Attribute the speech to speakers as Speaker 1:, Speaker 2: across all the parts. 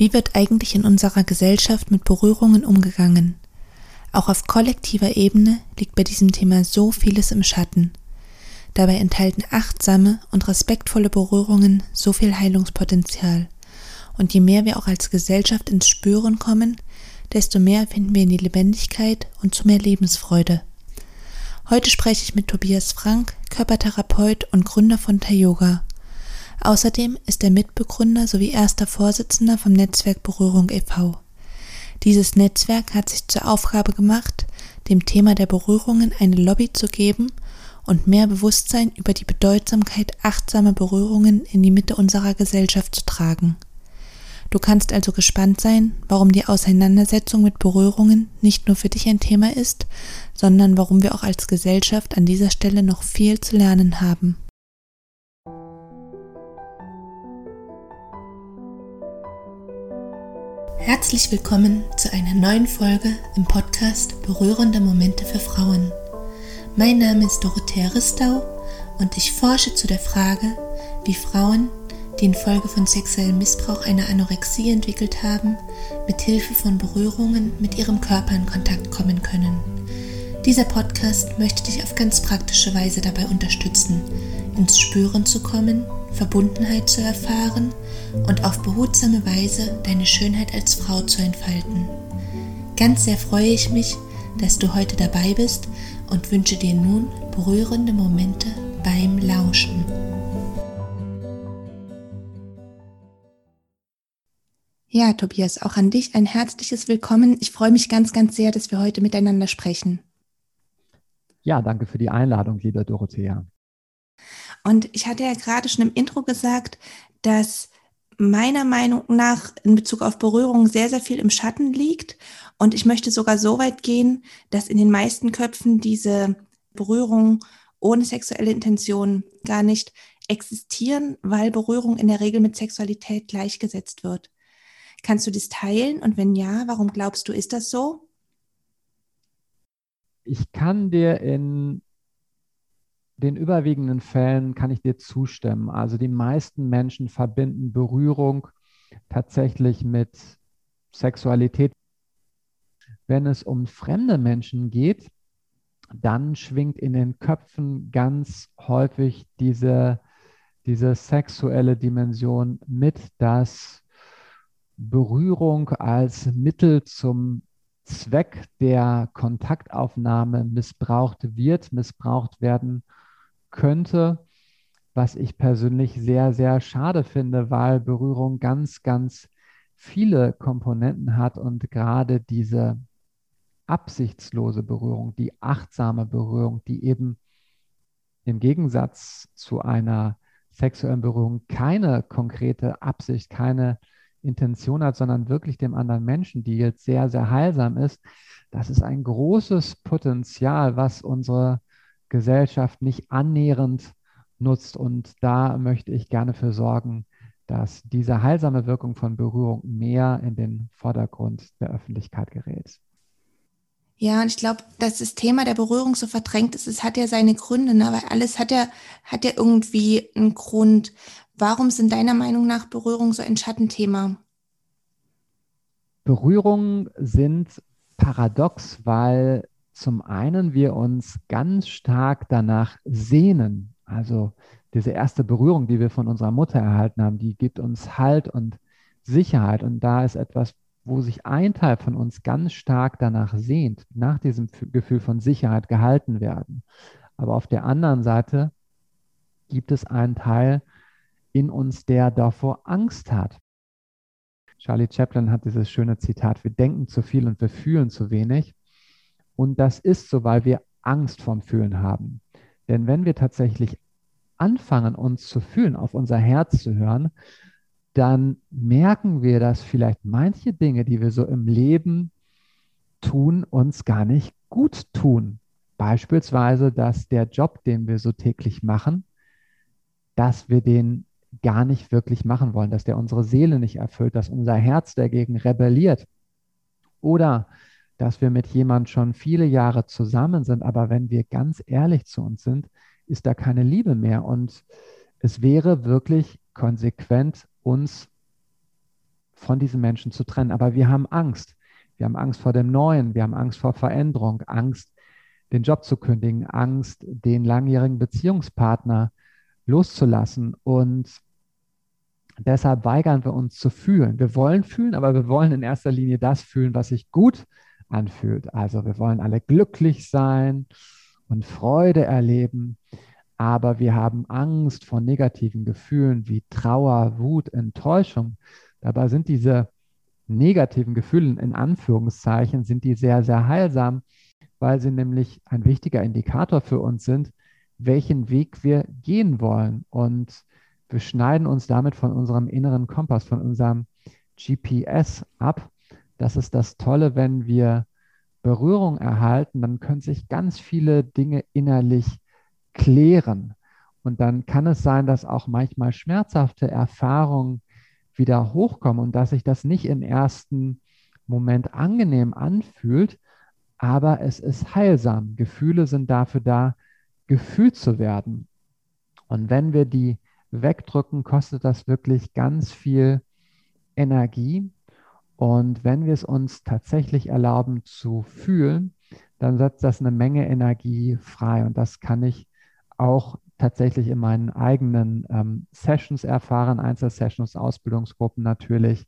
Speaker 1: Wie wird eigentlich in unserer Gesellschaft mit Berührungen umgegangen? Auch auf kollektiver Ebene liegt bei diesem Thema so vieles im Schatten. Dabei enthalten achtsame und respektvolle Berührungen so viel Heilungspotenzial. Und je mehr wir auch als Gesellschaft ins Spüren kommen, desto mehr finden wir in die Lebendigkeit und zu mehr Lebensfreude. Heute spreche ich mit Tobias Frank, Körpertherapeut und Gründer von Tayoga. Außerdem ist er Mitbegründer sowie erster Vorsitzender vom Netzwerk Berührung e.V. Dieses Netzwerk hat sich zur Aufgabe gemacht, dem Thema der Berührungen eine Lobby zu geben und mehr Bewusstsein über die Bedeutsamkeit achtsamer Berührungen in die Mitte unserer Gesellschaft zu tragen. Du kannst also gespannt sein, warum die Auseinandersetzung mit Berührungen nicht nur für dich ein Thema ist, sondern warum wir auch als Gesellschaft an dieser Stelle noch viel zu lernen haben. Herzlich willkommen zu einer neuen Folge im Podcast Berührende Momente für Frauen. Mein Name ist Dorothea Ristau und ich forsche zu der Frage, wie Frauen, die infolge von sexuellem Missbrauch eine Anorexie entwickelt haben, mit Hilfe von Berührungen mit ihrem Körper in Kontakt kommen können. Dieser Podcast möchte dich auf ganz praktische Weise dabei unterstützen, ins Spüren zu kommen, Verbundenheit zu erfahren und auf behutsame Weise deine Schönheit als Frau zu entfalten. Ganz sehr freue ich mich, dass du heute dabei bist und wünsche dir nun berührende Momente beim Lauschen. Ja, Tobias, auch an dich ein herzliches Willkommen. Ich freue mich ganz, ganz sehr, dass wir heute miteinander sprechen.
Speaker 2: Ja, danke für die Einladung, liebe Dorothea.
Speaker 1: Und ich hatte ja gerade schon im Intro gesagt, dass meiner Meinung nach in Bezug auf Berührung sehr, sehr viel im Schatten liegt. Und ich möchte sogar so weit gehen, dass in den meisten Köpfen diese Berührung ohne sexuelle Intention gar nicht existieren, weil Berührung in der Regel mit Sexualität gleichgesetzt wird. Kannst du das teilen? Und wenn ja, warum glaubst du, ist das so?
Speaker 2: Ich kann dir in den überwiegenden Fällen kann ich dir zustimmen. Also die meisten Menschen verbinden Berührung tatsächlich mit Sexualität. Wenn es um fremde Menschen geht, dann schwingt in den Köpfen ganz häufig diese, diese sexuelle Dimension mit, dass Berührung als Mittel zum Zweck der Kontaktaufnahme missbraucht wird, missbraucht werden könnte, was ich persönlich sehr, sehr schade finde, weil Berührung ganz, ganz viele Komponenten hat und gerade diese absichtslose Berührung, die achtsame Berührung, die eben im Gegensatz zu einer sexuellen Berührung keine konkrete Absicht, keine Intention hat, sondern wirklich dem anderen Menschen, die jetzt sehr, sehr heilsam ist, das ist ein großes Potenzial, was unsere Gesellschaft nicht annähernd nutzt. Und da möchte ich gerne für sorgen, dass diese heilsame Wirkung von Berührung mehr in den Vordergrund der Öffentlichkeit gerät.
Speaker 1: Ja, und ich glaube, dass das Thema der Berührung so verdrängt ist, es hat ja seine Gründe, ne? weil alles hat ja, hat ja irgendwie einen Grund. Warum sind deiner Meinung nach Berührungen so ein Schattenthema?
Speaker 2: Berührungen sind paradox, weil zum einen wir uns ganz stark danach sehnen. Also diese erste Berührung, die wir von unserer Mutter erhalten haben, die gibt uns Halt und Sicherheit. Und da ist etwas, wo sich ein Teil von uns ganz stark danach sehnt, nach diesem Gefühl von Sicherheit gehalten werden. Aber auf der anderen Seite gibt es einen Teil in uns, der davor Angst hat. Charlie Chaplin hat dieses schöne Zitat, wir denken zu viel und wir fühlen zu wenig. Und das ist so, weil wir Angst vorm Fühlen haben. Denn wenn wir tatsächlich anfangen, uns zu fühlen, auf unser Herz zu hören, dann merken wir, dass vielleicht manche Dinge, die wir so im Leben tun, uns gar nicht gut tun. Beispielsweise, dass der Job, den wir so täglich machen, dass wir den gar nicht wirklich machen wollen, dass der unsere Seele nicht erfüllt, dass unser Herz dagegen rebelliert. Oder dass wir mit jemand schon viele Jahre zusammen sind, aber wenn wir ganz ehrlich zu uns sind, ist da keine Liebe mehr. Und es wäre wirklich konsequent, uns von diesen Menschen zu trennen. Aber wir haben Angst. Wir haben Angst vor dem Neuen, wir haben Angst vor Veränderung, Angst, den Job zu kündigen, Angst, den langjährigen Beziehungspartner loszulassen. Und deshalb weigern wir uns zu fühlen. Wir wollen fühlen, aber wir wollen in erster Linie das fühlen, was sich gut anfühlt. Also wir wollen alle glücklich sein und Freude erleben, aber wir haben Angst vor negativen Gefühlen wie Trauer, Wut, Enttäuschung. Dabei sind diese negativen Gefühle in Anführungszeichen, sind die sehr, sehr heilsam, weil sie nämlich ein wichtiger Indikator für uns sind, welchen Weg wir gehen wollen. Und wir schneiden uns damit von unserem inneren Kompass, von unserem GPS ab. Das ist das Tolle, wenn wir Berührung erhalten, dann können sich ganz viele Dinge innerlich klären. Und dann kann es sein, dass auch manchmal schmerzhafte Erfahrungen wieder hochkommen und dass sich das nicht im ersten Moment angenehm anfühlt, aber es ist heilsam. Gefühle sind dafür da, gefühlt zu werden. Und wenn wir die wegdrücken, kostet das wirklich ganz viel Energie. Und wenn wir es uns tatsächlich erlauben zu fühlen, dann setzt das eine Menge Energie frei. Und das kann ich auch tatsächlich in meinen eigenen ähm, Sessions erfahren, Einzelsessions, Ausbildungsgruppen natürlich,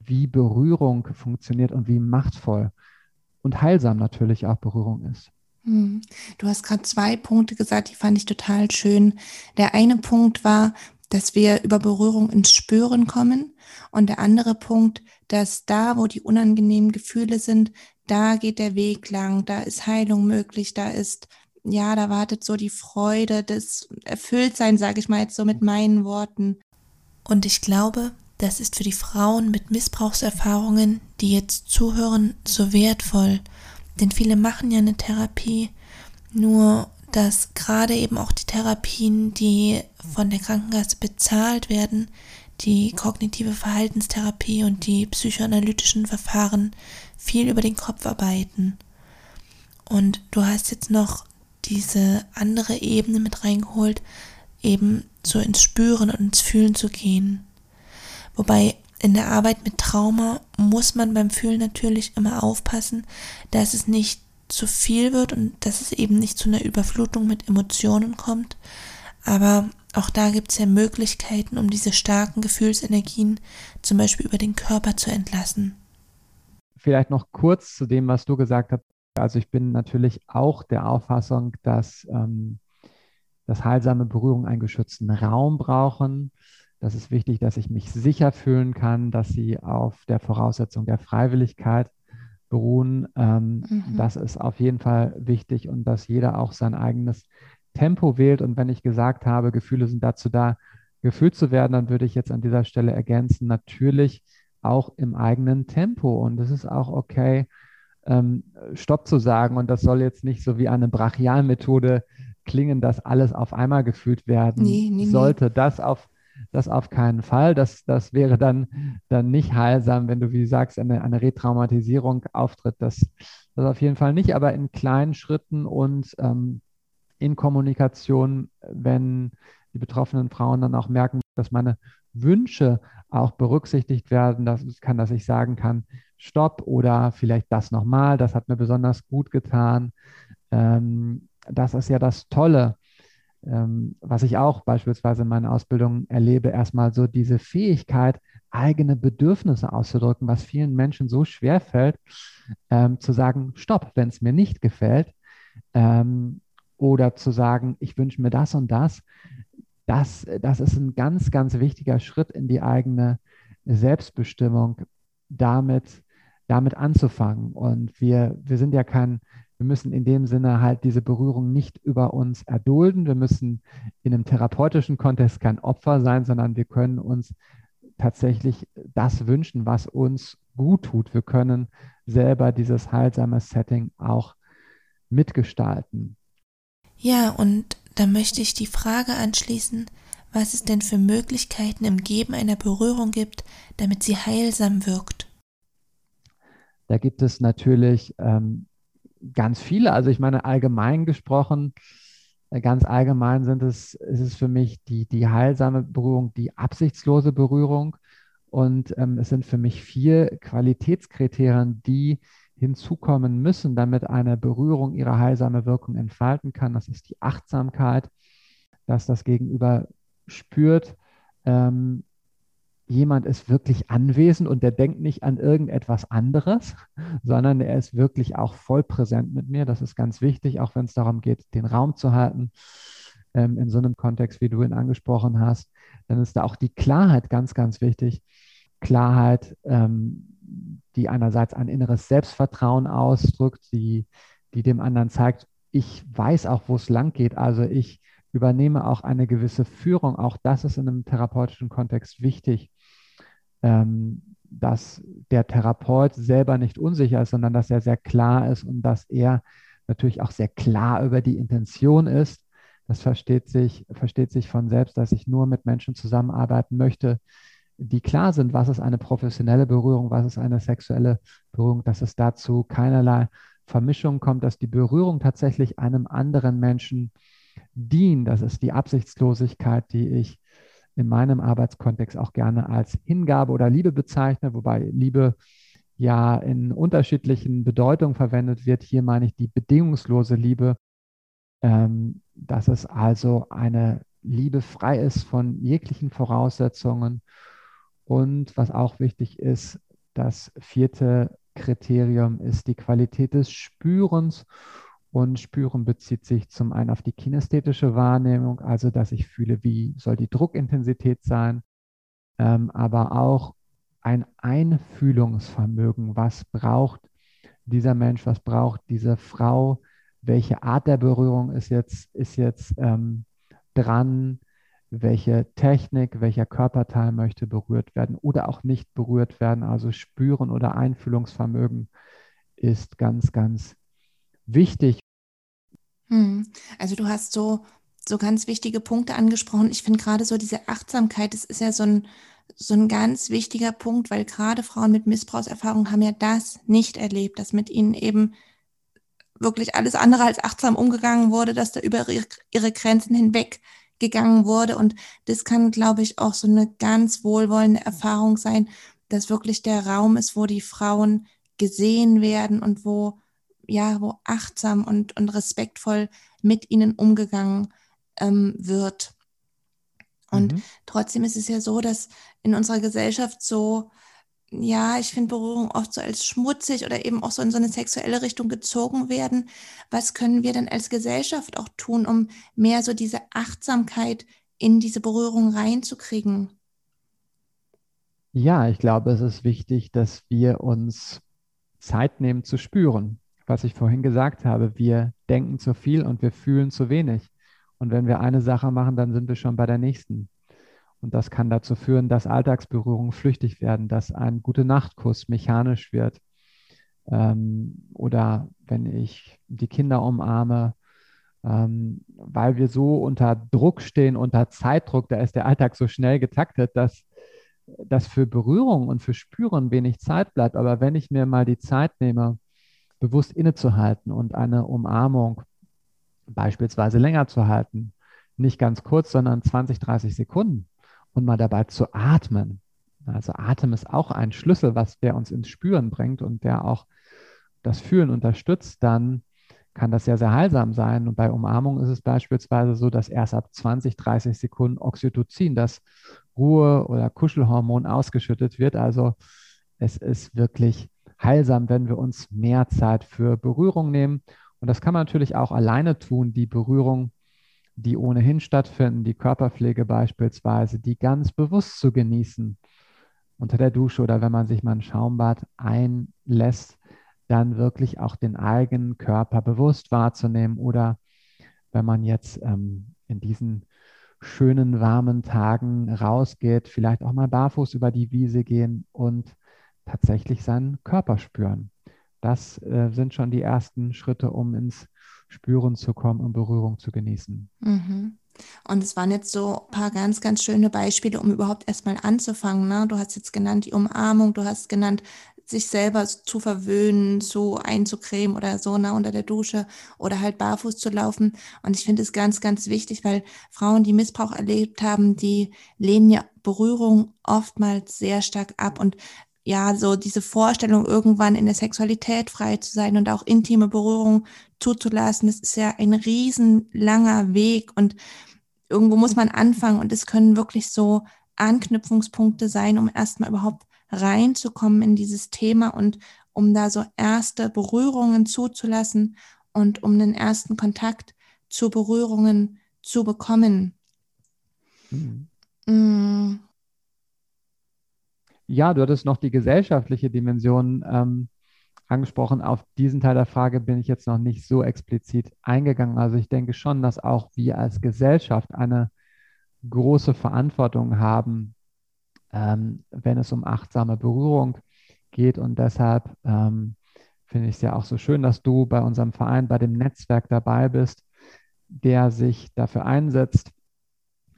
Speaker 2: wie Berührung funktioniert und wie machtvoll und heilsam natürlich auch Berührung ist.
Speaker 1: Hm. Du hast gerade zwei Punkte gesagt, die fand ich total schön. Der eine Punkt war, dass wir über Berührung ins Spüren kommen. Und der andere Punkt, dass da, wo die unangenehmen Gefühle sind, da geht der Weg lang, da ist Heilung möglich, da ist ja, da wartet so die Freude, das Erfülltsein, sage ich mal jetzt so mit meinen Worten. Und ich glaube, das ist für die Frauen mit Missbrauchserfahrungen, die jetzt zuhören, so wertvoll. Denn viele machen ja eine Therapie, nur dass gerade eben auch die Therapien, die von der Krankenkasse bezahlt werden, die kognitive Verhaltenstherapie und die psychoanalytischen Verfahren viel über den Kopf arbeiten. Und du hast jetzt noch diese andere Ebene mit reingeholt, eben so ins Spüren und ins Fühlen zu gehen. Wobei in der Arbeit mit Trauma muss man beim Fühlen natürlich immer aufpassen, dass es nicht zu viel wird und dass es eben nicht zu einer Überflutung mit Emotionen kommt. Aber auch da gibt es ja Möglichkeiten, um diese starken Gefühlsenergien zum Beispiel über den Körper zu entlassen.
Speaker 2: Vielleicht noch kurz zu dem, was du gesagt hast also ich bin natürlich auch der Auffassung, dass, ähm, dass heilsame Berührungen einen geschützten Raum brauchen. Das ist wichtig, dass ich mich sicher fühlen kann, dass sie auf der Voraussetzung der Freiwilligkeit beruhen. Ähm, mhm. Das ist auf jeden Fall wichtig und dass jeder auch sein eigenes Tempo wählt. Und wenn ich gesagt habe, Gefühle sind dazu da, gefühlt zu werden, dann würde ich jetzt an dieser Stelle ergänzen, natürlich auch im eigenen Tempo. Und es ist auch okay, ähm, Stopp zu sagen. Und das soll jetzt nicht so wie eine Brachialmethode klingen, dass alles auf einmal gefühlt werden nee, nee, sollte. Nee. Das auf das auf keinen Fall. Das, das wäre dann, dann nicht heilsam, wenn du, wie du sagst, eine, eine Retraumatisierung auftritt. Das, das auf jeden Fall nicht, aber in kleinen Schritten und ähm, in Kommunikation, wenn die betroffenen Frauen dann auch merken, dass meine Wünsche auch berücksichtigt werden. Das kann, dass ich sagen kann, stopp oder vielleicht das nochmal, das hat mir besonders gut getan. Ähm, das ist ja das Tolle, ähm, was ich auch beispielsweise in meiner Ausbildung erlebe, erstmal so diese Fähigkeit, eigene Bedürfnisse auszudrücken, was vielen Menschen so schwer fällt, ähm, zu sagen, stopp, wenn es mir nicht gefällt, ähm, oder zu sagen, ich wünsche mir das und das. Das, das ist ein ganz, ganz wichtiger Schritt in die eigene Selbstbestimmung, damit damit anzufangen. Und wir, wir sind ja kein, wir müssen in dem Sinne halt diese Berührung nicht über uns erdulden. Wir müssen in einem therapeutischen Kontext kein Opfer sein, sondern wir können uns tatsächlich das wünschen, was uns gut tut. Wir können selber dieses heilsame Setting auch mitgestalten.
Speaker 1: Ja, und da möchte ich die Frage anschließen, was es denn für Möglichkeiten im Geben einer Berührung gibt, damit sie heilsam wirkt.
Speaker 2: Da gibt es natürlich ähm, ganz viele. Also ich meine, allgemein gesprochen, äh, ganz allgemein sind es, ist es für mich die, die heilsame Berührung, die absichtslose Berührung. Und ähm, es sind für mich vier Qualitätskriterien, die hinzukommen müssen, damit eine Berührung ihre heilsame Wirkung entfalten kann. Das ist die Achtsamkeit, dass das Gegenüber spürt, ähm, jemand ist wirklich anwesend und der denkt nicht an irgendetwas anderes, sondern er ist wirklich auch voll präsent mit mir. Das ist ganz wichtig, auch wenn es darum geht, den Raum zu halten. Ähm, in so einem Kontext, wie du ihn angesprochen hast, dann ist da auch die Klarheit ganz, ganz wichtig. Klarheit, ähm, die einerseits ein inneres Selbstvertrauen ausdrückt, die, die dem anderen zeigt, ich weiß auch, wo es lang geht. Also ich übernehme auch eine gewisse Führung. Auch das ist in einem therapeutischen Kontext wichtig, ähm, dass der Therapeut selber nicht unsicher ist, sondern dass er sehr klar ist und dass er natürlich auch sehr klar über die Intention ist. Das versteht sich, versteht sich von selbst, dass ich nur mit Menschen zusammenarbeiten möchte, die klar sind, was ist eine professionelle Berührung, was ist eine sexuelle Berührung, dass es dazu keinerlei Vermischung kommt, dass die Berührung tatsächlich einem anderen Menschen dient. Das ist die Absichtslosigkeit, die ich in meinem Arbeitskontext auch gerne als Hingabe oder Liebe bezeichne, wobei Liebe ja in unterschiedlichen Bedeutungen verwendet wird. Hier meine ich die bedingungslose Liebe, ähm, dass es also eine Liebe frei ist von jeglichen Voraussetzungen. Und was auch wichtig ist, das vierte Kriterium ist die Qualität des Spürens. Und Spüren bezieht sich zum einen auf die kinästhetische Wahrnehmung, also dass ich fühle, wie soll die Druckintensität sein, ähm, aber auch ein Einfühlungsvermögen, was braucht dieser Mensch, was braucht diese Frau, welche Art der Berührung ist jetzt, ist jetzt ähm, dran, welche Technik, welcher Körperteil möchte berührt werden oder auch nicht berührt werden. Also Spüren oder Einfühlungsvermögen ist ganz, ganz wichtig.
Speaker 1: Hm. Also du hast so, so ganz wichtige Punkte angesprochen. Ich finde gerade so diese Achtsamkeit, das ist ja so ein, so ein ganz wichtiger Punkt, weil gerade Frauen mit Missbrauchserfahrung haben ja das nicht erlebt, dass mit ihnen eben wirklich alles andere als achtsam umgegangen wurde, dass da über ihre Grenzen hinweg gegangen wurde. Und das kann, glaube ich, auch so eine ganz wohlwollende Erfahrung sein, dass wirklich der Raum ist, wo die Frauen gesehen werden und wo ja, wo achtsam und, und respektvoll mit ihnen umgegangen ähm, wird. Und mhm. trotzdem ist es ja so, dass in unserer Gesellschaft so, ja, ich finde Berührung oft so als schmutzig oder eben auch so in so eine sexuelle Richtung gezogen werden. Was können wir denn als Gesellschaft auch tun, um mehr so diese Achtsamkeit in diese Berührung reinzukriegen?
Speaker 2: Ja, ich glaube, es ist wichtig, dass wir uns Zeit nehmen zu spüren was ich vorhin gesagt habe, wir denken zu viel und wir fühlen zu wenig. Und wenn wir eine Sache machen, dann sind wir schon bei der nächsten. Und das kann dazu führen, dass Alltagsberührungen flüchtig werden, dass ein gute Nachtkuss mechanisch wird. Ähm, oder wenn ich die Kinder umarme, ähm, weil wir so unter Druck stehen, unter Zeitdruck, da ist der Alltag so schnell getaktet, dass, dass für Berührung und für Spüren wenig Zeit bleibt. Aber wenn ich mir mal die Zeit nehme, bewusst innezuhalten und eine Umarmung beispielsweise länger zu halten. Nicht ganz kurz, sondern 20, 30 Sekunden und mal dabei zu atmen. Also Atem ist auch ein Schlüssel, was der uns ins Spüren bringt und der auch das Fühlen unterstützt, dann kann das sehr, sehr heilsam sein. Und bei Umarmung ist es beispielsweise so, dass erst ab 20, 30 Sekunden Oxytocin, das Ruhe- oder Kuschelhormon, ausgeschüttet wird. Also es ist wirklich heilsam, wenn wir uns mehr Zeit für Berührung nehmen. Und das kann man natürlich auch alleine tun, die Berührung, die ohnehin stattfinden, die Körperpflege beispielsweise, die ganz bewusst zu genießen. Unter der Dusche oder wenn man sich mal ein Schaumbad einlässt, dann wirklich auch den eigenen Körper bewusst wahrzunehmen. Oder wenn man jetzt ähm, in diesen schönen, warmen Tagen rausgeht, vielleicht auch mal barfuß über die Wiese gehen und tatsächlich seinen Körper spüren. Das äh, sind schon die ersten Schritte, um ins Spüren zu kommen und Berührung zu genießen.
Speaker 1: Mhm. Und es waren jetzt so ein paar ganz, ganz schöne Beispiele, um überhaupt erstmal anzufangen. Ne? Du hast jetzt genannt die Umarmung, du hast genannt, sich selber zu verwöhnen, zu einzucremen oder so ne, unter der Dusche oder halt barfuß zu laufen. Und ich finde es ganz, ganz wichtig, weil Frauen, die Missbrauch erlebt haben, die lehnen ja Berührung oftmals sehr stark ab. Und ja, so diese Vorstellung, irgendwann in der Sexualität frei zu sein und auch intime Berührung zuzulassen, das ist ja ein riesenlanger Weg und irgendwo muss man anfangen und es können wirklich so Anknüpfungspunkte sein, um erstmal überhaupt reinzukommen in dieses Thema und um da so erste Berührungen zuzulassen und um den ersten Kontakt zu Berührungen zu bekommen. Mhm.
Speaker 2: Mm. Ja, du hattest noch die gesellschaftliche Dimension ähm, angesprochen. Auf diesen Teil der Frage bin ich jetzt noch nicht so explizit eingegangen. Also ich denke schon, dass auch wir als Gesellschaft eine große Verantwortung haben, ähm, wenn es um achtsame Berührung geht. Und deshalb ähm, finde ich es ja auch so schön, dass du bei unserem Verein, bei dem Netzwerk dabei bist, der sich dafür einsetzt,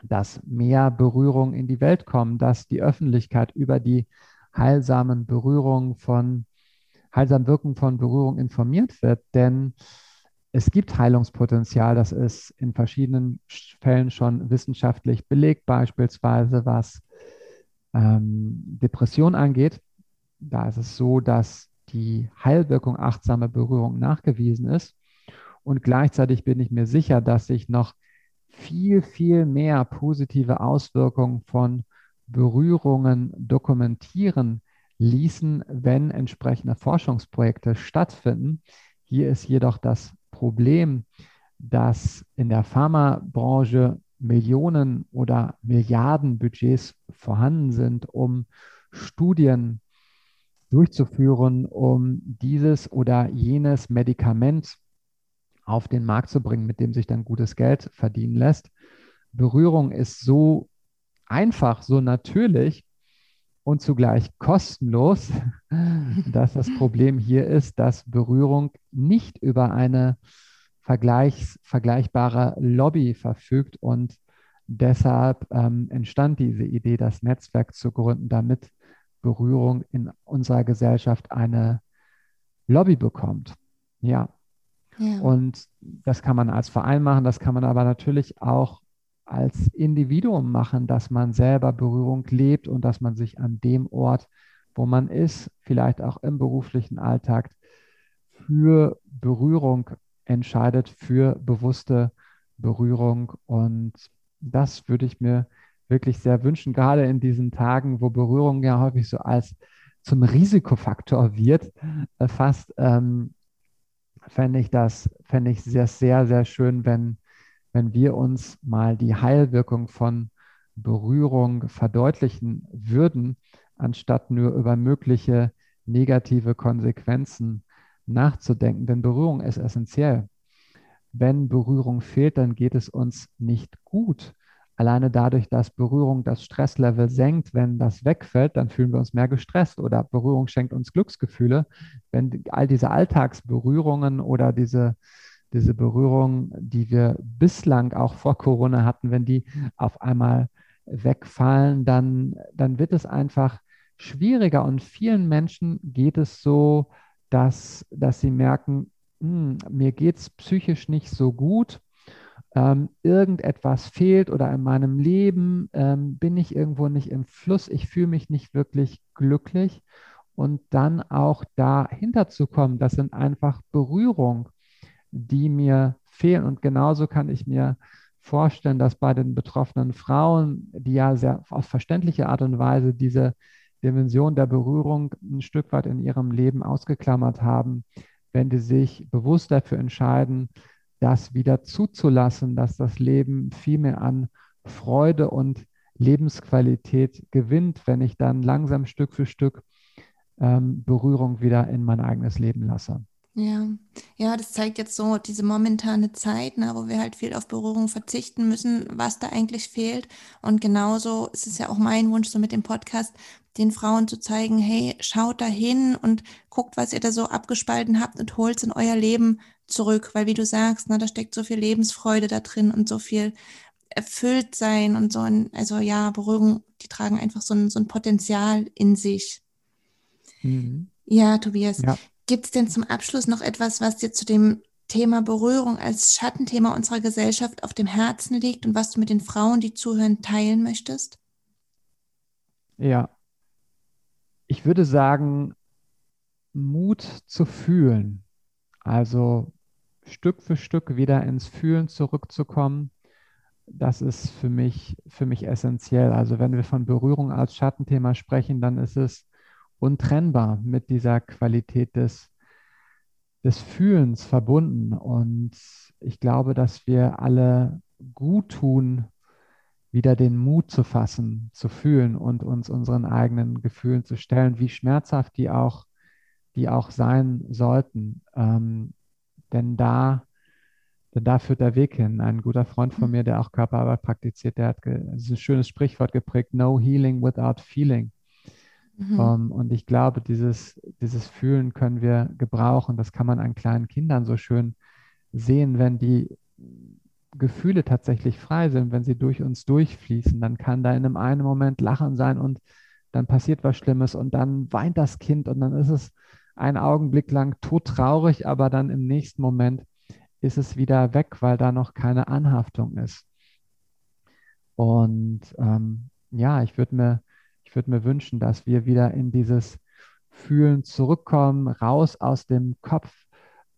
Speaker 2: dass mehr Berührungen in die Welt kommen, dass die Öffentlichkeit über die heilsamen Berührungen von, heilsamen Wirken von Berührung informiert wird. Denn es gibt Heilungspotenzial, das ist in verschiedenen Fällen schon wissenschaftlich belegt, beispielsweise was ähm, Depression angeht. Da ist es so, dass die Heilwirkung achtsamer Berührung nachgewiesen ist. Und gleichzeitig bin ich mir sicher, dass sich noch viel, viel mehr positive Auswirkungen von Berührungen dokumentieren ließen, wenn entsprechende Forschungsprojekte stattfinden. Hier ist jedoch das Problem, dass in der Pharmabranche Millionen oder Milliarden Budgets vorhanden sind, um Studien durchzuführen, um dieses oder jenes Medikament auf den Markt zu bringen, mit dem sich dann gutes Geld verdienen lässt. Berührung ist so einfach, so natürlich und zugleich kostenlos, dass das Problem hier ist, dass Berührung nicht über eine vergleichs, vergleichbare Lobby verfügt und deshalb ähm, entstand diese Idee, das Netzwerk zu gründen, damit Berührung in unserer Gesellschaft eine Lobby bekommt. Ja, und das kann man als Verein machen, das kann man aber natürlich auch als Individuum machen, dass man selber Berührung lebt und dass man sich an dem Ort, wo man ist, vielleicht auch im beruflichen Alltag, für Berührung entscheidet, für bewusste Berührung. Und das würde ich mir wirklich sehr wünschen, gerade in diesen Tagen, wo Berührung ja häufig so als zum Risikofaktor wird, äh, fast ähm, fände ich das, fände ich sehr, sehr, sehr schön, wenn, wenn wir uns mal die Heilwirkung von Berührung verdeutlichen würden, anstatt nur über mögliche negative Konsequenzen nachzudenken. Denn Berührung ist essentiell. Wenn Berührung fehlt, dann geht es uns nicht gut. Alleine dadurch, dass Berührung das Stresslevel senkt, wenn das wegfällt, dann fühlen wir uns mehr gestresst oder Berührung schenkt uns Glücksgefühle. Wenn all diese Alltagsberührungen oder diese, diese Berührungen, die wir bislang auch vor Corona hatten, wenn die auf einmal wegfallen, dann, dann wird es einfach schwieriger. Und vielen Menschen geht es so, dass, dass sie merken, hm, mir geht es psychisch nicht so gut ähm, irgendetwas fehlt oder in meinem Leben ähm, bin ich irgendwo nicht im Fluss, ich fühle mich nicht wirklich glücklich. Und dann auch dahinter zu kommen, das sind einfach Berührungen, die mir fehlen. Und genauso kann ich mir vorstellen, dass bei den betroffenen Frauen, die ja sehr auf verständliche Art und Weise diese Dimension der Berührung ein Stück weit in ihrem Leben ausgeklammert haben, wenn die sich bewusst dafür entscheiden, das wieder zuzulassen, dass das Leben viel mehr an Freude und Lebensqualität gewinnt, wenn ich dann langsam Stück für Stück ähm, Berührung wieder in mein eigenes Leben lasse.
Speaker 1: Ja, ja, das zeigt jetzt so diese momentane Zeit, ne, wo wir halt viel auf Berührung verzichten müssen, was da eigentlich fehlt. Und genauso ist es ja auch mein Wunsch, so mit dem Podcast, den Frauen zu zeigen, hey, schaut da hin und guckt, was ihr da so abgespalten habt und holt es in euer Leben zurück, weil wie du sagst, ne, da steckt so viel Lebensfreude da drin und so viel erfüllt sein und so ein, also ja, Berührung, die tragen einfach so ein, so ein Potenzial in sich. Mhm. Ja, Tobias, ja. gibt es denn zum Abschluss noch etwas, was dir zu dem Thema Berührung als Schattenthema unserer Gesellschaft auf dem Herzen liegt und was du mit den Frauen, die zuhören, teilen möchtest?
Speaker 2: Ja, ich würde sagen, Mut zu fühlen. Also Stück für Stück wieder ins Fühlen zurückzukommen, das ist für mich, für mich essentiell. Also wenn wir von Berührung als Schattenthema sprechen, dann ist es untrennbar mit dieser Qualität des, des Fühlens verbunden. Und ich glaube, dass wir alle gut tun, wieder den Mut zu fassen, zu fühlen und uns unseren eigenen Gefühlen zu stellen, wie schmerzhaft die auch, die auch sein sollten. Ähm, denn da, denn da führt der Weg hin. Ein guter Freund von mhm. mir, der auch Körperarbeit praktiziert, der hat ein schönes Sprichwort geprägt, no healing without feeling. Mhm. Um, ähm, und ich glaube, dieses, dieses Fühlen können wir gebrauchen. Das kann man an kleinen Kindern so schön sehen, wenn die Gefühle tatsächlich frei sind, wenn sie durch uns durchfließen, dann kann da in einem einen Moment Lachen sein und dann passiert was Schlimmes und dann weint das Kind und dann ist es einen Augenblick lang todtraurig, aber dann im nächsten Moment ist es wieder weg, weil da noch keine Anhaftung ist. Und ähm, ja, ich würde mir, ich würde mir wünschen, dass wir wieder in dieses Fühlen zurückkommen, raus aus dem Kopf,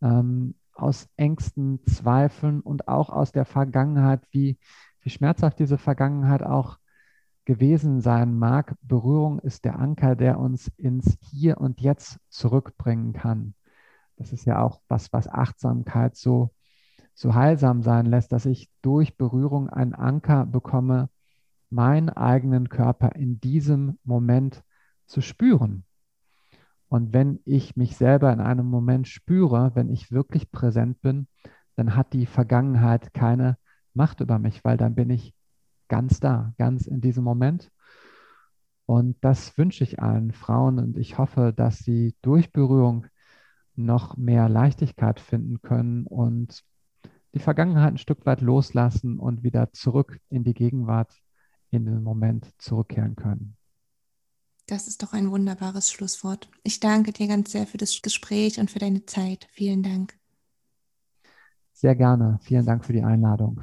Speaker 2: ähm, aus Ängsten, Zweifeln und auch aus der Vergangenheit, wie, wie schmerzhaft diese Vergangenheit auch gewesen sein mag. Berührung ist der Anker, der uns ins Hier und Jetzt zurückbringen kann. Das ist ja auch was, was Achtsamkeit so, so heilsam sein lässt, dass ich durch Berührung einen Anker bekomme, meinen eigenen Körper in diesem Moment zu spüren. Und wenn ich mich selber in einem Moment spüre, wenn ich wirklich präsent bin, dann hat die Vergangenheit keine Macht über mich, weil dann bin ich ganz da, ganz in diesem Moment. Und das wünsche ich allen Frauen und ich hoffe, dass sie durch Berührung noch mehr Leichtigkeit finden können und die Vergangenheit ein Stück weit loslassen und wieder zurück in die Gegenwart, in den Moment zurückkehren können.
Speaker 1: Das ist doch ein wunderbares Schlusswort. Ich danke dir ganz sehr für das Gespräch und für deine Zeit. Vielen Dank.
Speaker 2: Sehr gerne. Vielen Dank für die Einladung.